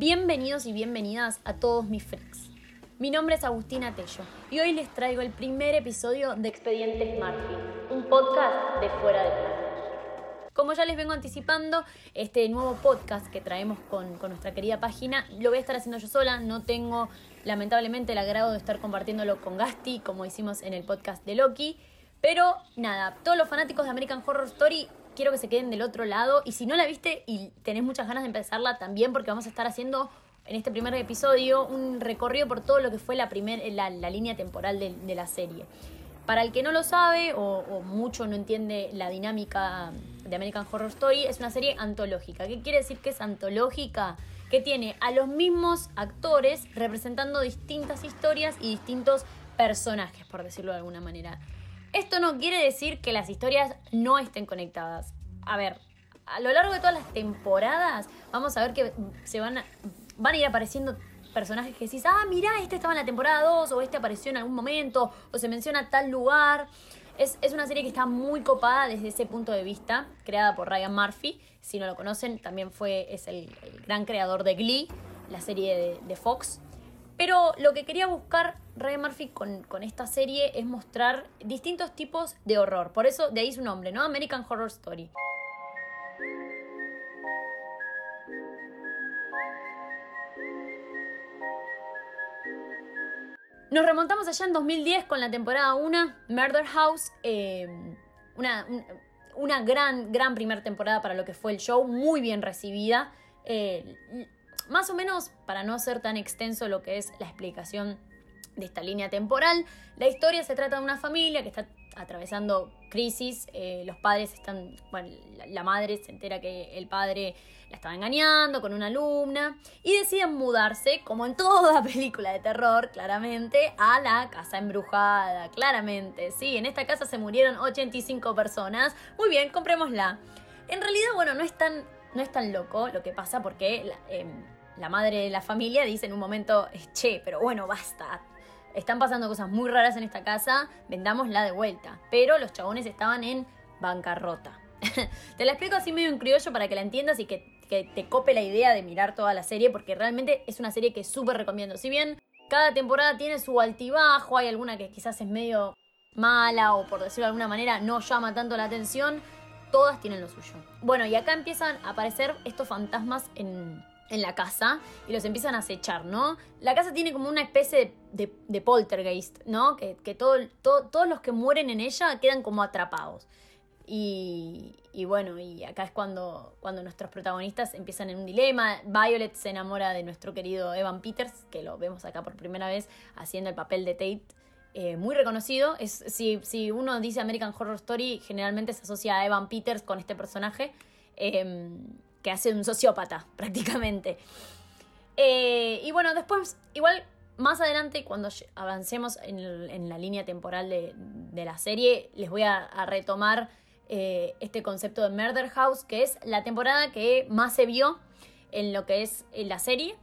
Bienvenidos y bienvenidas a todos mis freaks. Mi nombre es Agustina Tello y hoy les traigo el primer episodio de Expedientes Murphy, un podcast de fuera de plaza. Como ya les vengo anticipando, este nuevo podcast que traemos con, con, nuestra querida página lo voy a estar haciendo yo sola. No tengo, lamentablemente, el agrado de estar compartiéndolo con Gasti, como hicimos en el podcast de Loki. Pero nada, todos los fanáticos de American Horror Story quiero que se queden del otro lado. Y si no la viste y tenés muchas ganas de empezarla también, porque vamos a estar haciendo en este primer episodio un recorrido por todo lo que fue la, primer, la, línea temporal de, la serie. Para el que no lo sabe o mucho no entiende la dinámica de American Horror Story, es una serie antológica. ¿Qué quiere decir que es antológica? Que tiene a los mismos actores representando distintas historias y distintos personajes, por decirlo de alguna manera. Esto no quiere decir que las historias no estén conectadas. A ver, a lo largo de todas las temporadas vamos a ver que se van a, van a ir apareciendo personajes que decís, ah, mira, este estaba en la temporada 2 o este apareció en algún momento o se menciona tal lugar. Es, es, una serie que está muy copada desde ese punto de vista, creada por Ryan Murphy. Si no lo conocen, también fue, es el, gran creador de Glee, la serie de Fox. Pero lo que quería buscar Ryan Murphy con, con, esta serie es mostrar distintos tipos de horror. Por eso de ahí su nombre, ¿no? American Horror Story. Nos remontamos allá en 2010 con la temporada 1, Murder House, eh, una, una, gran, gran primera temporada para lo que fue el show, muy bien recibida. Eh, más o menos, para no ser tan extenso lo que es la explicación de esta línea temporal, la historia se trata de una familia que está atravesando crisis, eh, los padres están, bueno, la, madre se entera que el padre la estaba engañando con una alumna y deciden mudarse, como en toda película de terror, claramente, a la casa embrujada, claramente, sí, en esta casa se murieron 85 personas, muy bien, comprémosla. En realidad, bueno, no es tan, no es tan loco lo que pasa porque eh, la madre de la familia dice en un momento, che, pero bueno, basta, están pasando cosas muy raras en esta casa, vendámosla de vuelta. Pero los chabones estaban en bancarrota. te la explico así medio en criollo para que la entiendas y que, te cope la idea de mirar toda la serie, porque realmente es una serie que súper recomiendo. Si bien cada temporada tiene su altibajo, hay alguna que quizás es medio mala o por decirlo de alguna manera no llama tanto la atención, todas tienen lo suyo. Bueno, y acá empiezan a aparecer estos fantasmas en, en la casa y los empiezan a acechar, ¿no? La casa tiene como una especie de, poltergeist, ¿no? Que, todo, todo, todos los que mueren en ella quedan como atrapados. Y, bueno, y acá es cuando, cuando nuestros protagonistas empiezan en un dilema. Violet se enamora de nuestro querido Evan Peters, que lo vemos acá por primera vez haciendo el papel de Tate. Eh, muy reconocido. Es, si, uno dice American Horror Story, generalmente se asocia a Evan Peters con este personaje. Eh, que hace un sociópata, prácticamente. Eh, y bueno, después, igual más adelante, cuando avancemos en, en la línea temporal de, de, la serie, les voy a, retomar eh, este concepto de Murder House, que es la temporada que más se vio en lo que es en la serie.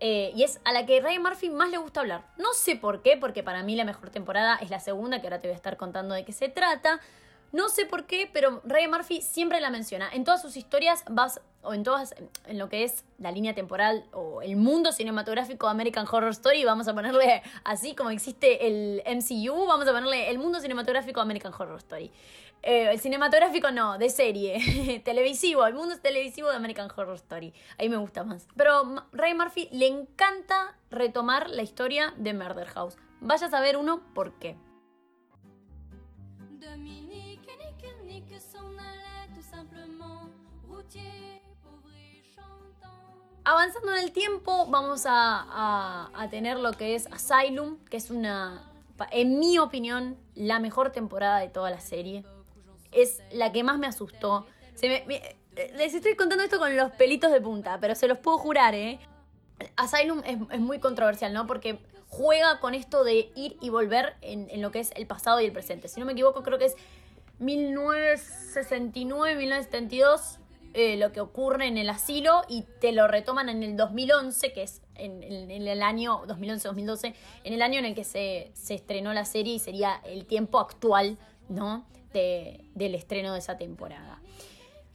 Eh, y es a la que Ryan Murphy más le gusta hablar. No sé por qué, porque para mí la mejor temporada es la segunda, que ahora te voy a estar contando de qué se trata. No sé por qué, pero Ryan Murphy siempre la menciona. En todas sus historias vas, o en todas, en lo que es la línea temporal o el mundo cinematográfico American Horror Story, vamos a ponerle así como existe el MCU, vamos a ponerle el mundo cinematográfico American Horror Story. Eh, el cinematográfico no, de serie, televisivo, el mundo televisivo de American Horror Story. Ahí me gusta más. Pero Ryan Murphy le encanta retomar la historia de Murder House. Vaya a saber uno por qué. Avanzando en el tiempo, vamos a, tener lo que es Asylum, que es una, en mi opinión, la mejor temporada de toda la serie. Es la que más me asustó. Se me, me, les estoy contando esto con los pelitos de punta, pero se los puedo jurar, ¿eh? Asylum es, es muy controversial, ¿no? Porque juega con esto de ir y volver en, en, lo que es el pasado y el presente. Si no me equivoco, creo que es 1969, 1972 eh, lo que ocurre en el asilo y te lo retoman en el 2011, que es en, el año 2011-2012, en el año en el que se, se, estrenó la serie y sería el tiempo actual, ¿no? De, del estreno de esa temporada.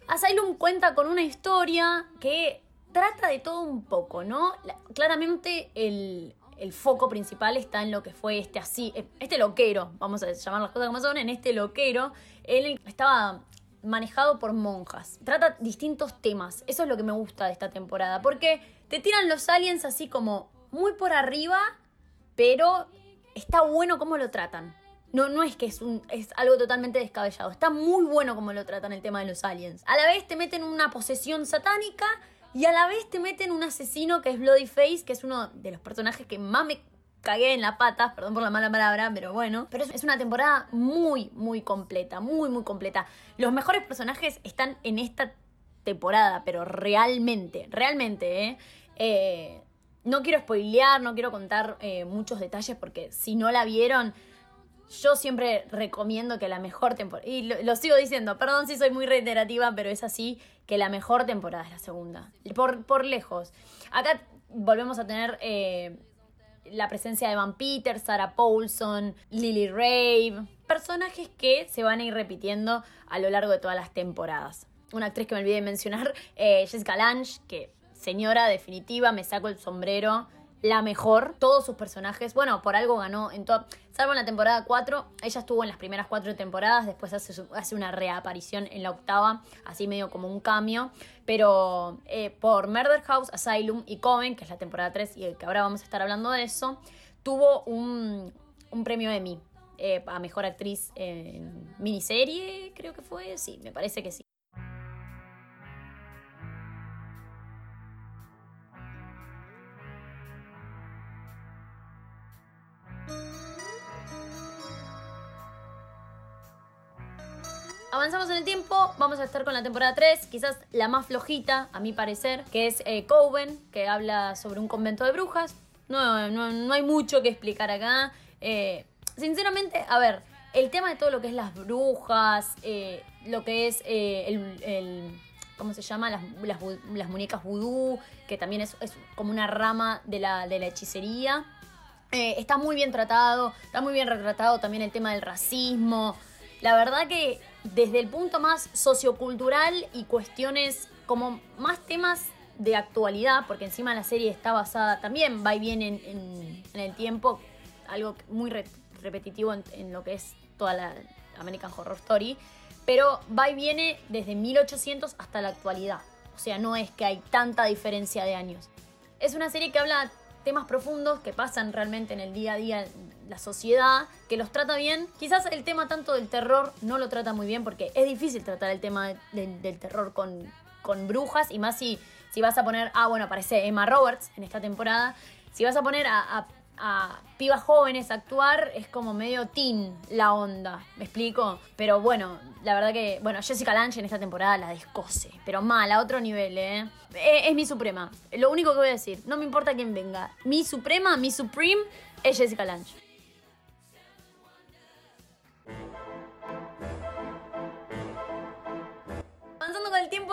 Asylum cuenta con una historia que trata de todo un poco, ¿no? claramente el, foco principal está en lo que fue este así, este loquero, vamos a llamar las cosas como son, en este loquero, él estaba manejado por monjas. Trata distintos temas, eso es lo que me gusta de esta temporada, porque te tiran los aliens así como muy por arriba, pero está bueno cómo lo tratan. No, no es que es, es algo totalmente descabellado. Está muy bueno como lo tratan el tema de los aliens. A la vez te meten una posesión satánica y a la vez te meten un asesino que es Bloody Face, que es uno de los personajes que más me cagué en la pata, perdón por la mala palabra, pero bueno. Pero es una temporada muy, muy completa, muy, muy completa. Los mejores personajes están en esta temporada, pero realmente, realmente, ¿eh? eh no quiero spoilear, no quiero contar eh, muchos detalles porque si no la vieron, yo siempre recomiendo que la mejor temporada, y lo, sigo diciendo, perdón si soy muy reiterativa, pero es así, que la mejor temporada es la segunda, por, por lejos. Acá volvemos a tener eh, la presencia de Van Peter, Sarah Paulson, Lily Rave, personajes que se van a ir repitiendo a lo largo de todas las temporadas. Una actriz que me olvidé de mencionar, eh, Jessica Lange, que señora definitiva, me saco el sombrero la mejor. Todos sus personajes, bueno, por algo ganó en todo. Salvo en la temporada 4, ella estuvo en las primeras cuatro temporadas, después hace, hace una reaparición en la octava, así medio como un cambio. Pero eh, por Murder House, Asylum y Coven, que es la temporada 3 y que ahora vamos a estar hablando de eso, tuvo un, un premio Emmy eh, a mejor actriz en miniserie, creo que fue. Sí, me parece que sí. Avanzamos en el tiempo, vamos a estar con la temporada 3, quizás la más flojita, a mi parecer, que es eh, Coven, que habla sobre un convento de brujas. No, no, hay mucho que explicar acá. Eh, sinceramente, a ver, el tema de todo lo que es las brujas, eh, lo que es el, ¿Cómo se llama? Las, las, muñecas vudú, que también es, como una rama de la, de la hechicería. está muy bien tratado, está muy bien retratado también el tema del racismo. La verdad que desde el punto más sociocultural y cuestiones como más temas de actualidad, porque encima la serie está basada también, va y viene en, el tiempo, algo muy repetitivo en, lo que es toda la American Horror Story, pero va y viene desde 1800 hasta la actualidad. O sea, no es que hay tanta diferencia de años. Es una serie que habla temas profundos que pasan realmente en el día a día la sociedad, que los trata bien. Quizás el tema tanto del terror no lo trata muy bien porque es difícil tratar el tema del terror con, con brujas y más si, si vas a poner, ah bueno, aparece Emma Roberts en esta temporada, si vas a poner a a pibas jóvenes actuar es como medio teen la onda, ¿me explico? Pero bueno, la verdad que, bueno, Jessica Lange en esta temporada la descose, pero mal, a otro nivel, ¿eh? Es, mi suprema, lo único que voy a decir, no me importa quién venga, mi suprema, mi supreme es Jessica Lange.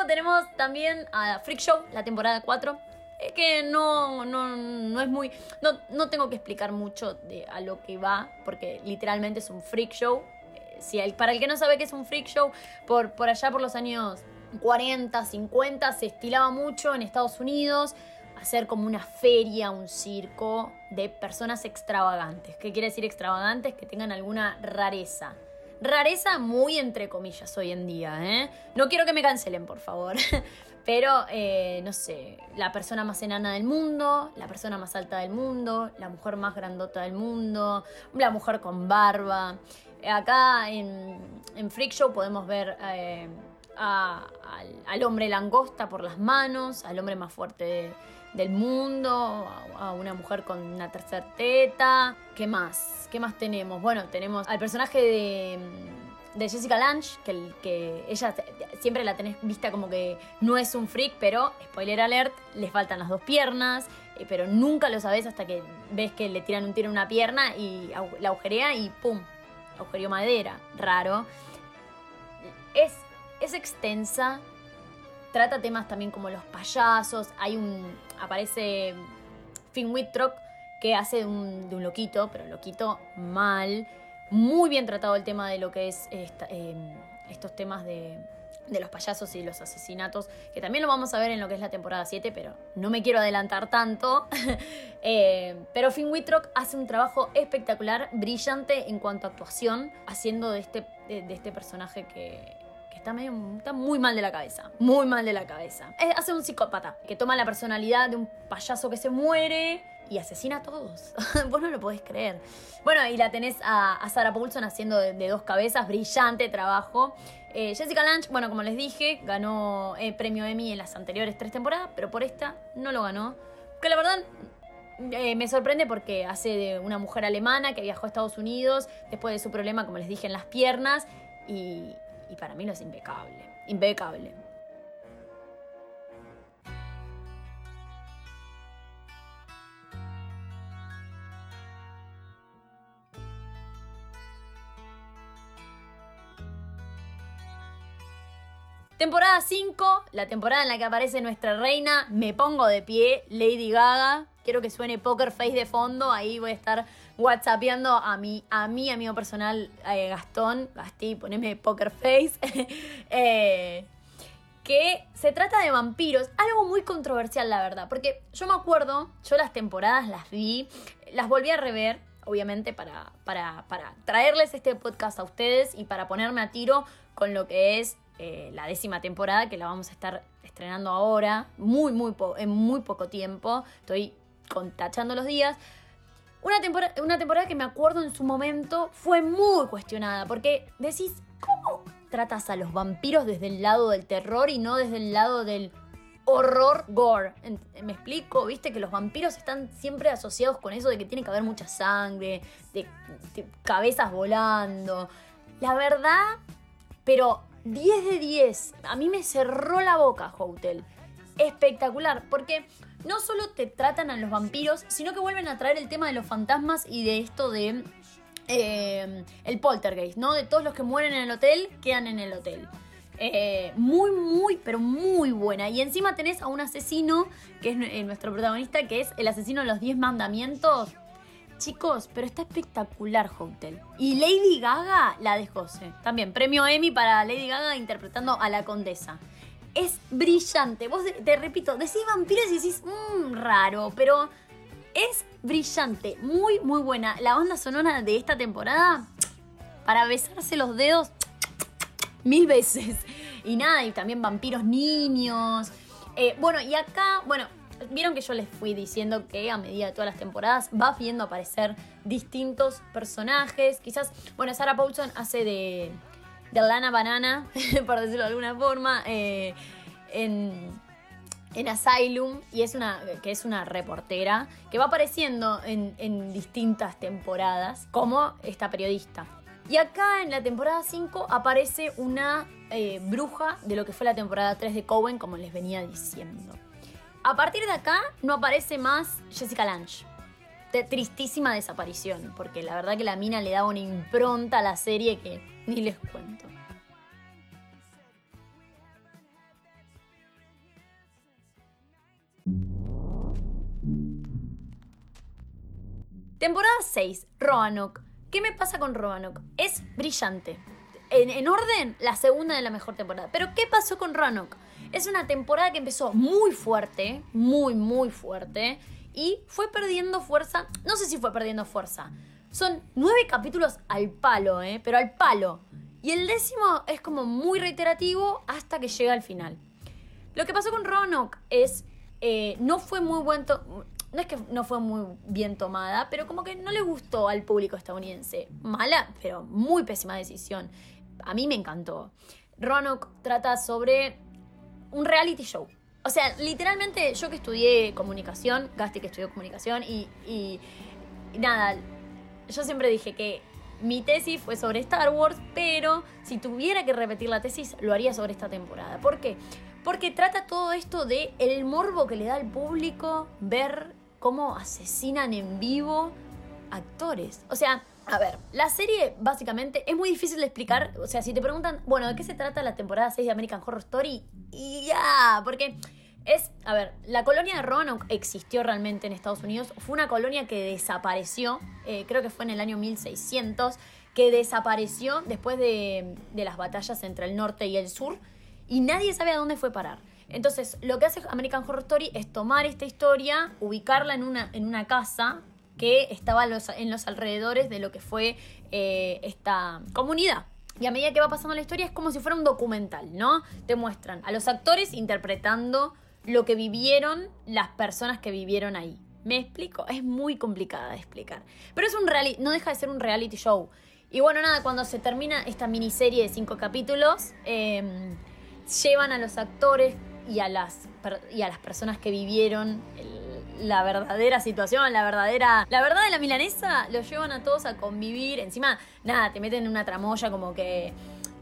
Tenemos también a Freak Show, la temporada 4 es que no, no, no es muy. No, no tengo que explicar mucho de a lo que va, porque literalmente es un freak show. Eh, si para el que no sabe qué es un freak show, por, por allá por los años 40, 50 se estilaba mucho en Estados Unidos hacer como una feria, un circo de personas extravagantes. ¿Qué quiere decir extravagantes? Que tengan alguna rareza. Rareza muy entre comillas hoy en día, ¿eh? No quiero que me cancelen, por favor. Pero, eh, no sé, la persona más enana del mundo, la persona más alta del mundo, la mujer más grandota del mundo, la mujer con barba. Acá en, en Freak Show podemos ver eh, al, hombre langosta por las manos, al hombre más fuerte del mundo, a, una mujer con una tercera teta. ¿Qué más? ¿Qué más tenemos? Bueno, tenemos al personaje de de Jessica Lange, que, que ella siempre la tenés vista como que no es un freak, pero, spoiler alert, le faltan las dos piernas, eh, pero nunca lo sabes hasta que ves que le tiran un tiro en una pierna y la agujerea y ¡pum! Agujereó madera, raro. Es, es extensa, trata temas también como los payasos, hay un... aparece Finn Wittrock que hace un, de un loquito, pero loquito mal muy bien tratado el tema de lo que es em, estos temas de de los payasos y los asesinatos, que también lo vamos a ver en lo que es la temporada 7, pero no me quiero adelantar tanto. Eh, pero Finn Wittrock hace un trabajo espectacular, brillante en cuanto a actuación, haciendo de este, de, este personaje que, está, medio, está muy mal de la cabeza, muy mal de la cabeza. hace un psicópata que toma la personalidad de un payaso que se muere y asesina a todos. Vos no lo podés creer. Bueno, y la tenés a, Sarah Paulson haciendo de, dos cabezas, brillante trabajo. Eh, Jessica Lange, bueno, como les dije, ganó eh, premio Emmy en las anteriores tres temporadas, pero por esta no lo ganó. Que la verdad eh, me sorprende porque hace de una mujer alemana que viajó a Estados Unidos después de su problema, como les dije, en las piernas. Y, y para mí no es impecable. Impecable. Temporada 5, la temporada en la que aparece nuestra reina, me pongo de pie, Lady Gaga. Quiero que suene Poker Face de fondo, ahí voy a estar whatsappeando a mi, a mi amigo personal eh, Gastón. Gastí, poneme Poker Face. Eh, que se trata de vampiros, algo muy controversial la verdad, porque yo me acuerdo, yo las temporadas las vi, las volví a rever, obviamente para, para, para traerles este podcast a ustedes y para ponerme a tiro con lo que es eh, la décima temporada, que la vamos a estar estrenando ahora, muy, muy en muy poco tiempo. Estoy contachando los días. Una temporada, una temporada que me acuerdo en su momento fue muy cuestionada, porque decís, ¿cómo tratas a los vampiros desde el lado del terror y no desde el lado del horror gore? ¿Me explico? Viste que los vampiros están siempre asociados con eso de que tiene que haber mucha sangre, de cabezas volando. La verdad, pero 10 de 10. A mí me cerró la boca Hotel. Espectacular, porque no solo te tratan a los vampiros, sino que vuelven a traer el tema de los fantasmas y de esto de eh, el poltergeist, ¿no? De todos los que mueren en el hotel, quedan en el hotel. Eh, muy, muy, pero muy buena. Y encima tenés a un asesino, que es eh, nuestro protagonista, que es el asesino de los 10 mandamientos. Chicos, pero está espectacular Hotel. Y Lady Gaga, la de José. También, premio Emmy para Lady Gaga interpretando a la condesa. Es brillante. Vos, te repito, decís vampiros y decís, mmm, raro, pero es brillante. Muy, muy buena. La banda sonora de esta temporada, para besarse los dedos mil veces. Y nada, y también vampiros niños. Eh, bueno, y acá, bueno, Vieron que yo les fui diciendo que a medida de todas las temporadas va viendo aparecer distintos personajes. Quizás, bueno, Sarah Paulson hace de, de Lana Banana, por decirlo de alguna forma, eh, en, en Asylum, y es una, que es una reportera que va apareciendo en, distintas temporadas como esta periodista. Y acá en la temporada 5 aparece una eh, bruja de lo que fue la temporada 3 de Cowen, como les venía diciendo. A partir de acá no aparece más Jessica Lange. Tristísima desaparición, porque la verdad que la mina le daba una impronta a la serie que ni les cuento. Temporada 6, Roanoke. ¿Qué me pasa con Roanoke? Es brillante. En, en, orden, la segunda de la mejor temporada. Pero ¿qué pasó con Roanoke? Es una temporada que empezó muy fuerte, muy, muy fuerte, y fue perdiendo fuerza. No sé si fue perdiendo fuerza. Son nueve capítulos al palo, ¿eh? Pero al palo. Y el décimo es como muy reiterativo hasta que llega al final. Lo que pasó con Roanoke es. Eh, no fue muy buen. No es que no fue muy bien tomada, pero como que no le gustó al público estadounidense. Mala, pero muy pésima decisión. A mí me encantó. Roanoke trata sobre un reality show. O sea, literalmente yo que estudié comunicación, Gasti que estudió comunicación y, y, nada, yo siempre dije que mi tesis fue sobre Star Wars, pero si tuviera que repetir la tesis, lo haría sobre esta temporada. ¿Por qué? Porque trata todo esto de el morbo que le da al público ver cómo asesinan en vivo actores. O sea, a ver, la serie básicamente es muy difícil de explicar. O sea, si te preguntan, bueno, ¿de qué se trata la temporada 6 de American Horror Story? Ya, porque es, a ver, la colonia de Roanoke existió realmente en Estados Unidos. Fue una colonia que desapareció, eh, creo que fue en el año 1600, que desapareció después de, de las batallas entre el norte y el sur. y nadie sabe a dónde fue parar. Entonces, lo que hace American Horror Story es tomar esta historia, ubicarla en una, en una casa que estaba en los alrededores de lo que fue eh, esta comunidad. Y a medida que va pasando la historia es como si fuera un documental, ¿no? Te muestran a los actores interpretando lo que vivieron las personas que vivieron ahí. ¿Me explico? Es muy complicada de explicar. Pero es un reality, no deja de ser un reality show. Y bueno, nada, cuando se termina esta miniserie de cinco capítulos, em, llevan a los actores y a las, y a las personas que vivieron la verdadera situación, la verdadera. La verdad de la milanesa, los llevan a todos a convivir. Encima, nada, te meten en una tramoya como que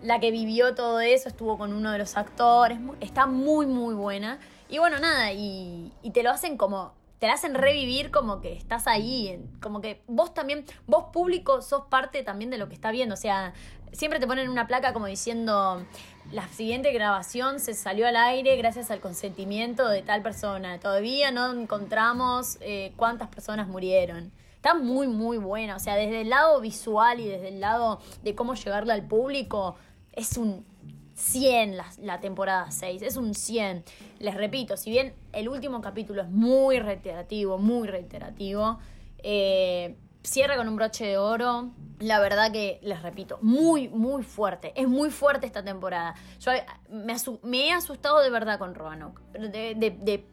la que vivió todo eso estuvo con uno de los actores. Está muy, muy buena. Y bueno, nada, y, te lo hacen como te la hacen revivir como que estás ahí, como que vos también, vos público, sos parte también de lo que está viendo. O sea, siempre te ponen una placa como diciendo, la siguiente grabación se salió al aire gracias al consentimiento de tal persona. Todavía no encontramos eh, cuántas personas murieron. Está muy, muy buena. O sea, desde el lado visual y desde el lado de cómo llegarle al público, es un 100 la, temporada 6, es un 100. Les repito, si bien el último capítulo es muy reiterativo, muy reiterativo, eh, cierra con un broche de oro. La verdad que, les repito, muy, muy fuerte. Es muy fuerte esta temporada. Yo me, he asustado de verdad con Roanoke. De,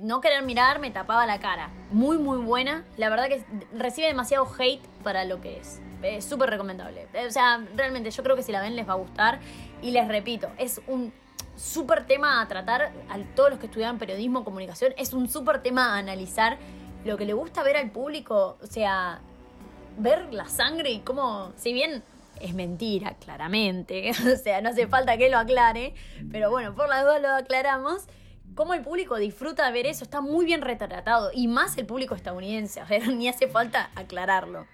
no querer mirar, me tapaba la cara. Muy, muy buena. La verdad que recibe demasiado hate para lo que es. Es súper recomendable. O sea, realmente yo creo que si la ven les va a gustar. Y les repito, es un súper tema a tratar a todos los que estudian periodismo, comunicación. Es un súper tema a analizar. Lo que le gusta ver al público, o sea, ver la sangre y cómo, si bien es mentira, claramente, o sea, no hace falta que lo aclare, pero bueno, por las dos lo aclaramos cómo el público disfruta de ver eso, está muy bien retratado, y más el público estadounidense, a ver, ni hace falta aclararlo.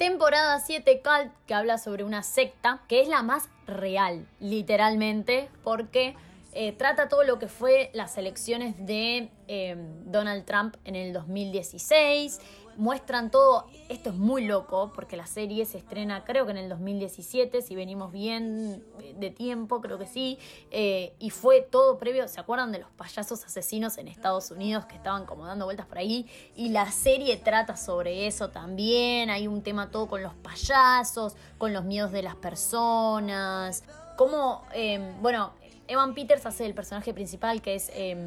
Temporada 7 Cult, que habla sobre una secta, que es la más real, literalmente, porque eh, trata todo lo que fue las elecciones de eh, Donald Trump en el 2016 muestran todo. Esto es muy loco porque la serie se estrena creo que en el 2017, si venimos bien de tiempo, creo que sí. Eh, y fue todo previo, ¿se acuerdan de los payasos asesinos en Estados Unidos que estaban como dando vueltas por ahí? Y la serie trata sobre eso también. Hay un tema todo con los payasos, con los miedos de las personas. Como, em, bueno, Evan Peters hace el personaje principal que es... Em,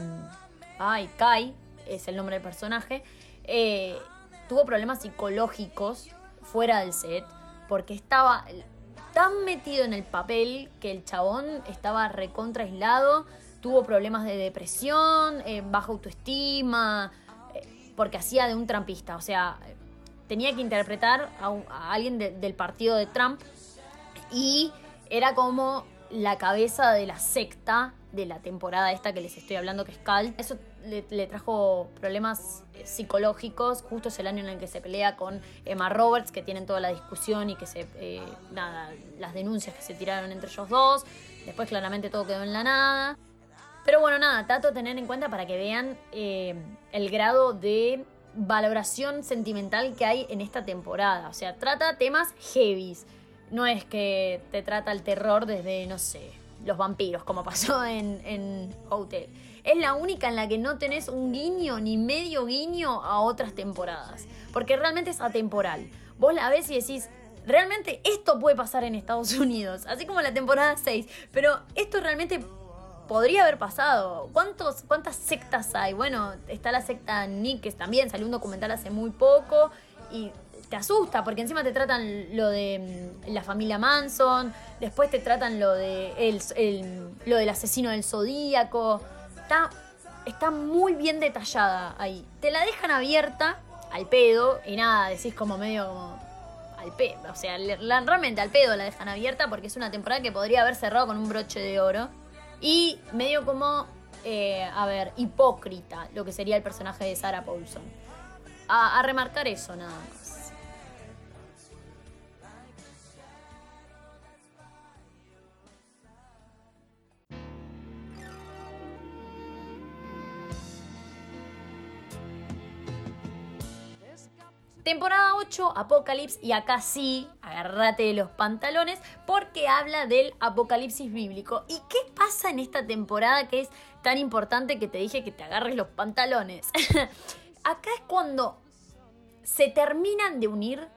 ay, Kai, es el nombre del personaje. Eh, tuvo problemas psicológicos fuera del set porque estaba tan metido en el papel que el chabón estaba recontra aislado, tuvo problemas de depresión, eh, baja autoestima, eh, porque hacía de un trampista, o sea, tenía que interpretar a, alguien del partido de Trump y era como la cabeza de la secta de la temporada esta que les estoy hablando, que es Cal. Eso le, trajo problemas eh, psicológicos. Justo es el año en el que se pelea con Emma Roberts, que tienen toda la discusión y que se. Eh, nada, las denuncias que se tiraron entre ellos dos. Después, claramente, todo quedó en la nada. Pero bueno, nada, trato de tener en cuenta para que vean eh, el grado de valoración sentimental que hay en esta temporada. O sea, trata temas heavies. No es que te trata el terror desde, no sé, los vampiros, como pasó en, en Hotel. Es la única en la que no tenés un guiño ni medio guiño a otras temporadas. Porque realmente es atemporal. Vos la ves y decís, realmente esto puede pasar en Estados Unidos. Así como la temporada 6. Pero esto realmente podría haber pasado. ¿Cuántos, ¿Cuántas sectas hay? Bueno, está la secta Nick, que también salió un documental hace muy poco. Y te asusta, porque encima te tratan lo de mm, la familia Manson, después te tratan lo de el, lo del asesino del zodíaco. Está, está muy bien detallada ahí. Te la dejan abierta al pedo y nada, decís como medio como al pedo. O sea, realmente al pedo la dejan abierta porque es una temporada que podría haber cerrado con un broche de oro. Y medio como, eh, a ver, hipócrita lo que sería el personaje de Sarah Paulson. a remarcar eso nada más. Temporada 8, Apocalipsis, y acá sí, agárrate de los pantalones, porque habla del apocalipsis bíblico. ¿Y qué pasa en esta temporada que es tan importante que te dije que te agarres los pantalones? acá es cuando se terminan de unir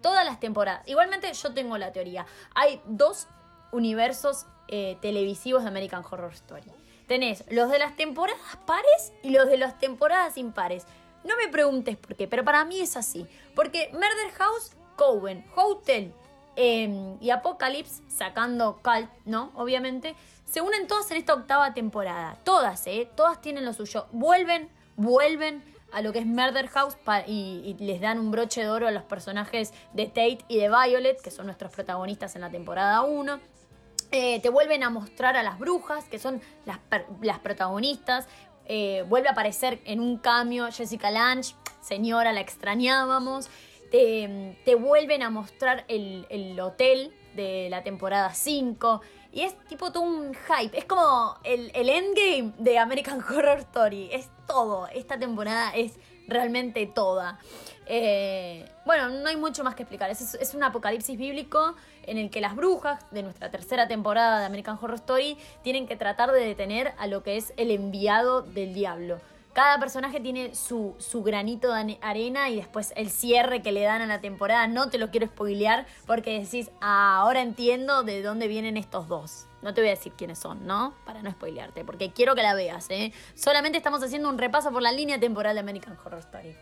todas las temporadas. Igualmente yo tengo la teoría. Hay dos universos eh, televisivos de American Horror Story. Tenés los de las temporadas pares y los de las temporadas impares. No me preguntes por qué, pero para mí es así. Porque Murder House, Coven, Hotel em, y Apocalypse, sacando Cult, ¿no? Obviamente, se unen todas en esta octava temporada. Todas, ¿eh? Todas tienen lo suyo. Vuelven, vuelven a lo que es Murder House y, les dan un broche de oro a los personajes de Tate y de Violet, que son nuestros protagonistas en la temporada 1. Eh, te vuelven a mostrar a las brujas, que son las, las protagonistas. Eh, vuelve a aparecer en un cambio Jessica Lange, señora, la extrañábamos. Te, te vuelven a mostrar el, el, hotel de la temporada 5. Y es tipo todo un hype. Es como el, el endgame de American Horror Story. Es todo. Esta temporada es realmente toda. Eh, bueno, no hay mucho más que explicar. Es, un apocalipsis bíblico en el que las brujas de nuestra tercera temporada de American Horror Story tienen que tratar de detener a lo que es el enviado del diablo. Cada personaje tiene su, su, granito de arena y después el cierre que le dan a la temporada. No te lo quiero spoilear porque decís, ah, ahora entiendo de dónde vienen estos dos. No te voy a decir quiénes son, ¿no? Para no spoilearte, porque quiero que la veas, ¿eh? Solamente estamos haciendo un repaso por la línea temporal de American Horror Story.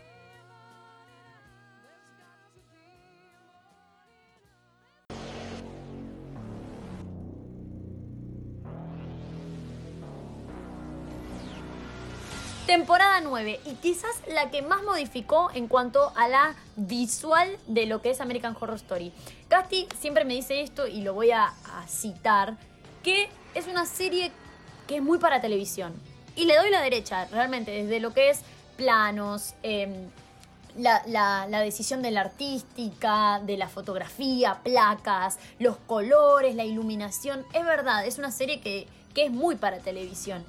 Temporada 9 y quizás la que más modificó en cuanto a la visual de lo que es American Horror Story. Gasti siempre me dice esto y lo voy a, citar, que es una serie que es muy para televisión. Y le doy la derecha, realmente, desde lo que es planos, em, la, decisión de la artística, de la fotografía, placas, los colores, la iluminación. Es verdad, es una serie que, que es muy para televisión.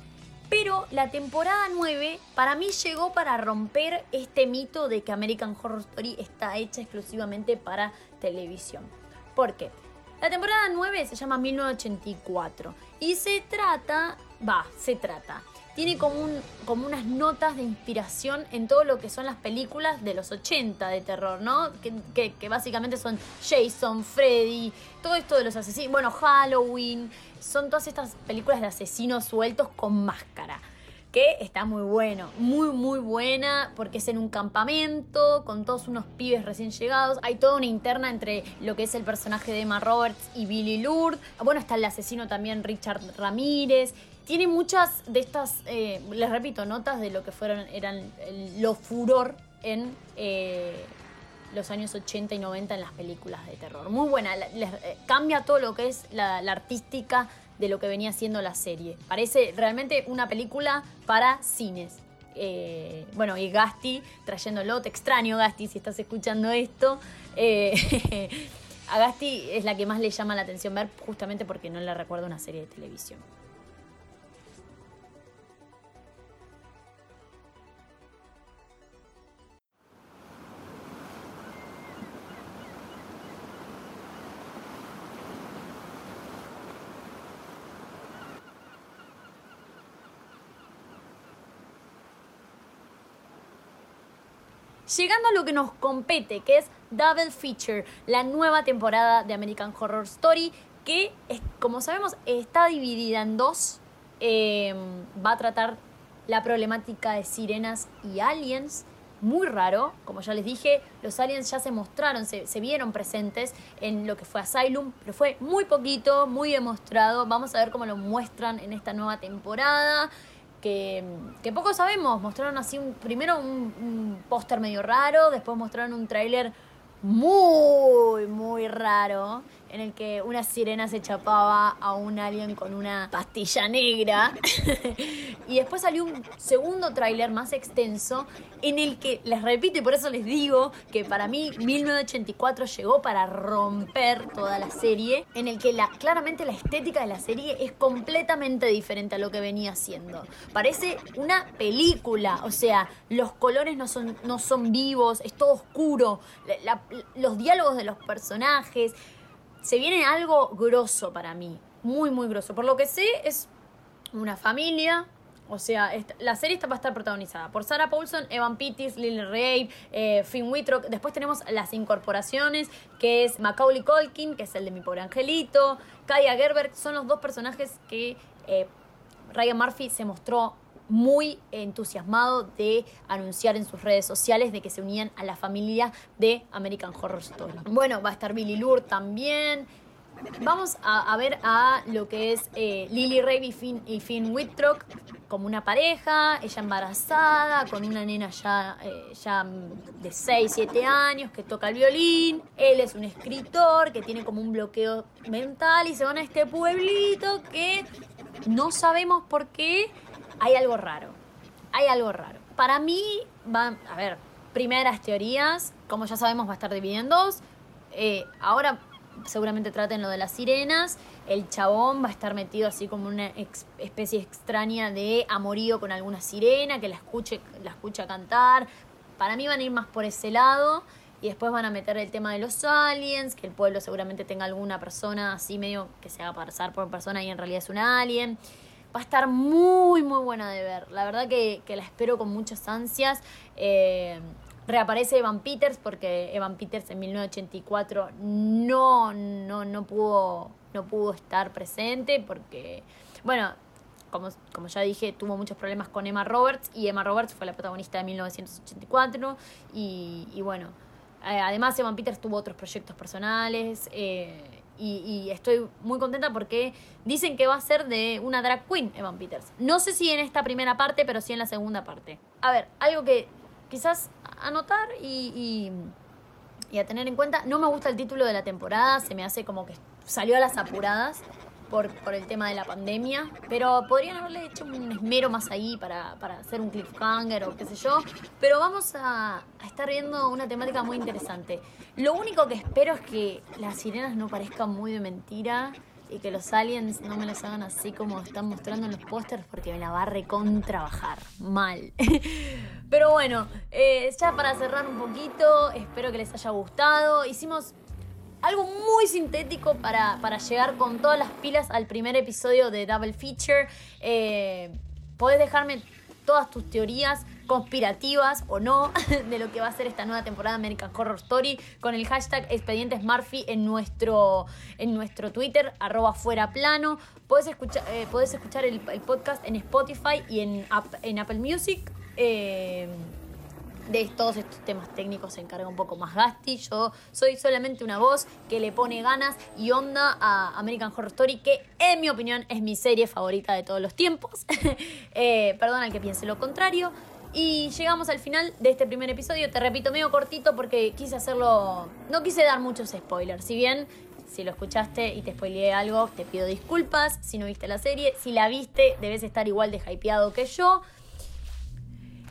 Pero la temporada 9 para mí llegó para romper este mito de que American Horror Story está hecha exclusivamente para televisión. ¿Por qué? La temporada 9 se llama 1984 y se trata, va, se trata, tiene como, un, como unas notas de inspiración en todo lo que son las películas de los 80 de terror, ¿no? Que, que básicamente son Jason, Freddy, todo esto de los asesinos, bueno, Halloween, son todas estas películas de asesinos sueltos con máscara. Que está muy bueno, muy muy buena, porque es en un campamento, con todos unos pibes recién llegados. Hay toda una interna entre lo que es el personaje de Emma Roberts y Billy Lourdes. Bueno, está el asesino también Richard Ramírez. Tiene muchas de estas, eh, les repito, notas de lo que fueron, eran lo furor en eh, los años 80 y 90 en las películas de terror. Muy buena, eh, cambia todo lo que es la, artística de lo que venía siendo la serie. Parece realmente una película para cines. Eh, bueno, y Gasti trayéndolo, te extraño Gasti si estás escuchando esto. Eh, a Gasti es la que más le llama la atención ver justamente porque no le recuerdo una serie de televisión. Llegando a lo que nos compete, que es Double Feature, la nueva temporada de American Horror Story, que como sabemos está dividida en dos. Em, va a tratar la problemática de sirenas y aliens. Muy raro, como ya les dije, los aliens ya se mostraron, se, se vieron presentes en lo que fue Asylum, pero fue muy poquito, muy demostrado. Vamos a ver cómo lo muestran en esta nueva temporada que, poco sabemos. Mostraron así un, primero un, póster medio raro, después mostraron un tráiler muy, muy raro. En el que una sirena se chapaba a un alien con una pastilla negra. y después salió un segundo tráiler más extenso en el que, les repito y por eso les digo que para mí 1984 llegó para romper toda la serie, en el que la, claramente la estética de la serie es completamente diferente a lo que venía siendo. Parece una película, o sea, los colores no son, no son vivos, es todo oscuro, los diálogos de los personajes, se viene algo grosso para mí, muy, muy grosso. Por lo que sé, es una familia. O sea, la serie va a estar protagonizada por Sarah Paulson, Evan Pittis, Lily Ray, eh, Finn Wittrock. Después tenemos las incorporaciones, que es Macaulay Culkin, que es el de Mi Pobre Angelito, Kaya Gerber. Son los dos personajes que eh, Ryan Murphy se mostró muy entusiasmado de anunciar en sus redes sociales de que se unían a la familia de American Horror Story. Bueno, va a estar Billy Lure también. Vamos a, ver a lo que es eh, Lily Rabe y Finn, y Whitrock como una pareja, ella embarazada, con una nena ya, eh, ya de 6, 7 años que toca el violín. Él es un escritor que tiene como un bloqueo mental y se van a este pueblito que no sabemos por qué hay algo raro. Hay algo raro. Para mí, va, a ver, primeras teorías, como ya sabemos, va a estar dividido. Eh, ahora seguramente traten lo de las sirenas. El chabón va a estar metido así como una especie extraña de amorío con alguna sirena que la escuche, la escucha cantar. Para mí van a ir más por ese lado. Y después van a meter el tema de los aliens, que el pueblo seguramente tenga alguna persona así medio que se haga pasar por persona y en realidad es un alien. Va a estar muy, muy buena de ver. La verdad que, la espero con muchas ansias. Eh, reaparece Evan Peters porque Evan Peters en 1984 no, no, no, pudo, no pudo estar presente porque, bueno, como, como, ya dije, tuvo muchos problemas con Emma Roberts y Emma Roberts fue la protagonista de 1984 y, y bueno, eh, además Evan Peters tuvo otros proyectos personales. Eh, y, estoy muy contenta porque dicen que va a ser de una drag queen, Evan Peters. No sé si en esta primera parte, pero sí en la segunda parte. A ver, algo que quizás anotar y, y a tener en cuenta, no me gusta el título de la temporada, se me hace como que salió a las apuradas por, el tema de la pandemia, pero podrían haberle hecho un esmero más ahí para, para hacer un cliffhanger o qué sé yo, pero vamos a, estar viendo una temática muy interesante. Lo único que espero es que las sirenas no parezcan muy de mentira y que los aliens no me los hagan así como están mostrando en los pósters porque me la va a recontrabajar mal. Pero bueno, eh, ya para cerrar un poquito, espero que les haya gustado. Hicimos algo muy sintético para, llegar con todas las pilas al primer episodio de Double Feature. Eh, podés dejarme todas tus teorías conspirativas o no de lo que va a ser esta nueva temporada de American Horror Story con el hashtag Expedientes Murphy en nuestro, en nuestro Twitter, arroba fuera plano. Podés escuchar, eh, escuchar el, podcast en Spotify y en, en Apple Music. Eh, de todos estos temas técnicos se encarga un poco más Gasti. Yo soy solamente una voz que le pone ganas y onda a American Horror Story, que en mi opinión es mi serie favorita de todos los tiempos. eh, perdón al que piense lo contrario. Y llegamos al final de este primer episodio. Te repito, medio cortito porque quise hacerlo. No quise dar muchos spoilers. Si bien, si lo escuchaste y te spoileé algo, te pido disculpas. Si no viste la serie, si la viste, debes estar igual de hypeado que yo.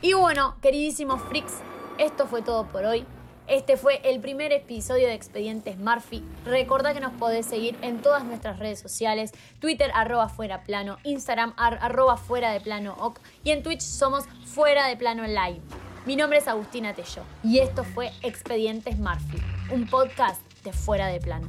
Y bueno, queridísimos freaks, esto fue todo por hoy. Este fue el primer episodio de Expedientes Murphy. Recordá que nos podés seguir en todas nuestras redes sociales: Twitter, arroba fuera plano, Instagram, arroba fuera de plano ok, y en Twitch somos fuera de plano live. Mi nombre es Agustina Tello y esto fue Expedientes Murphy, un podcast de fuera de plano.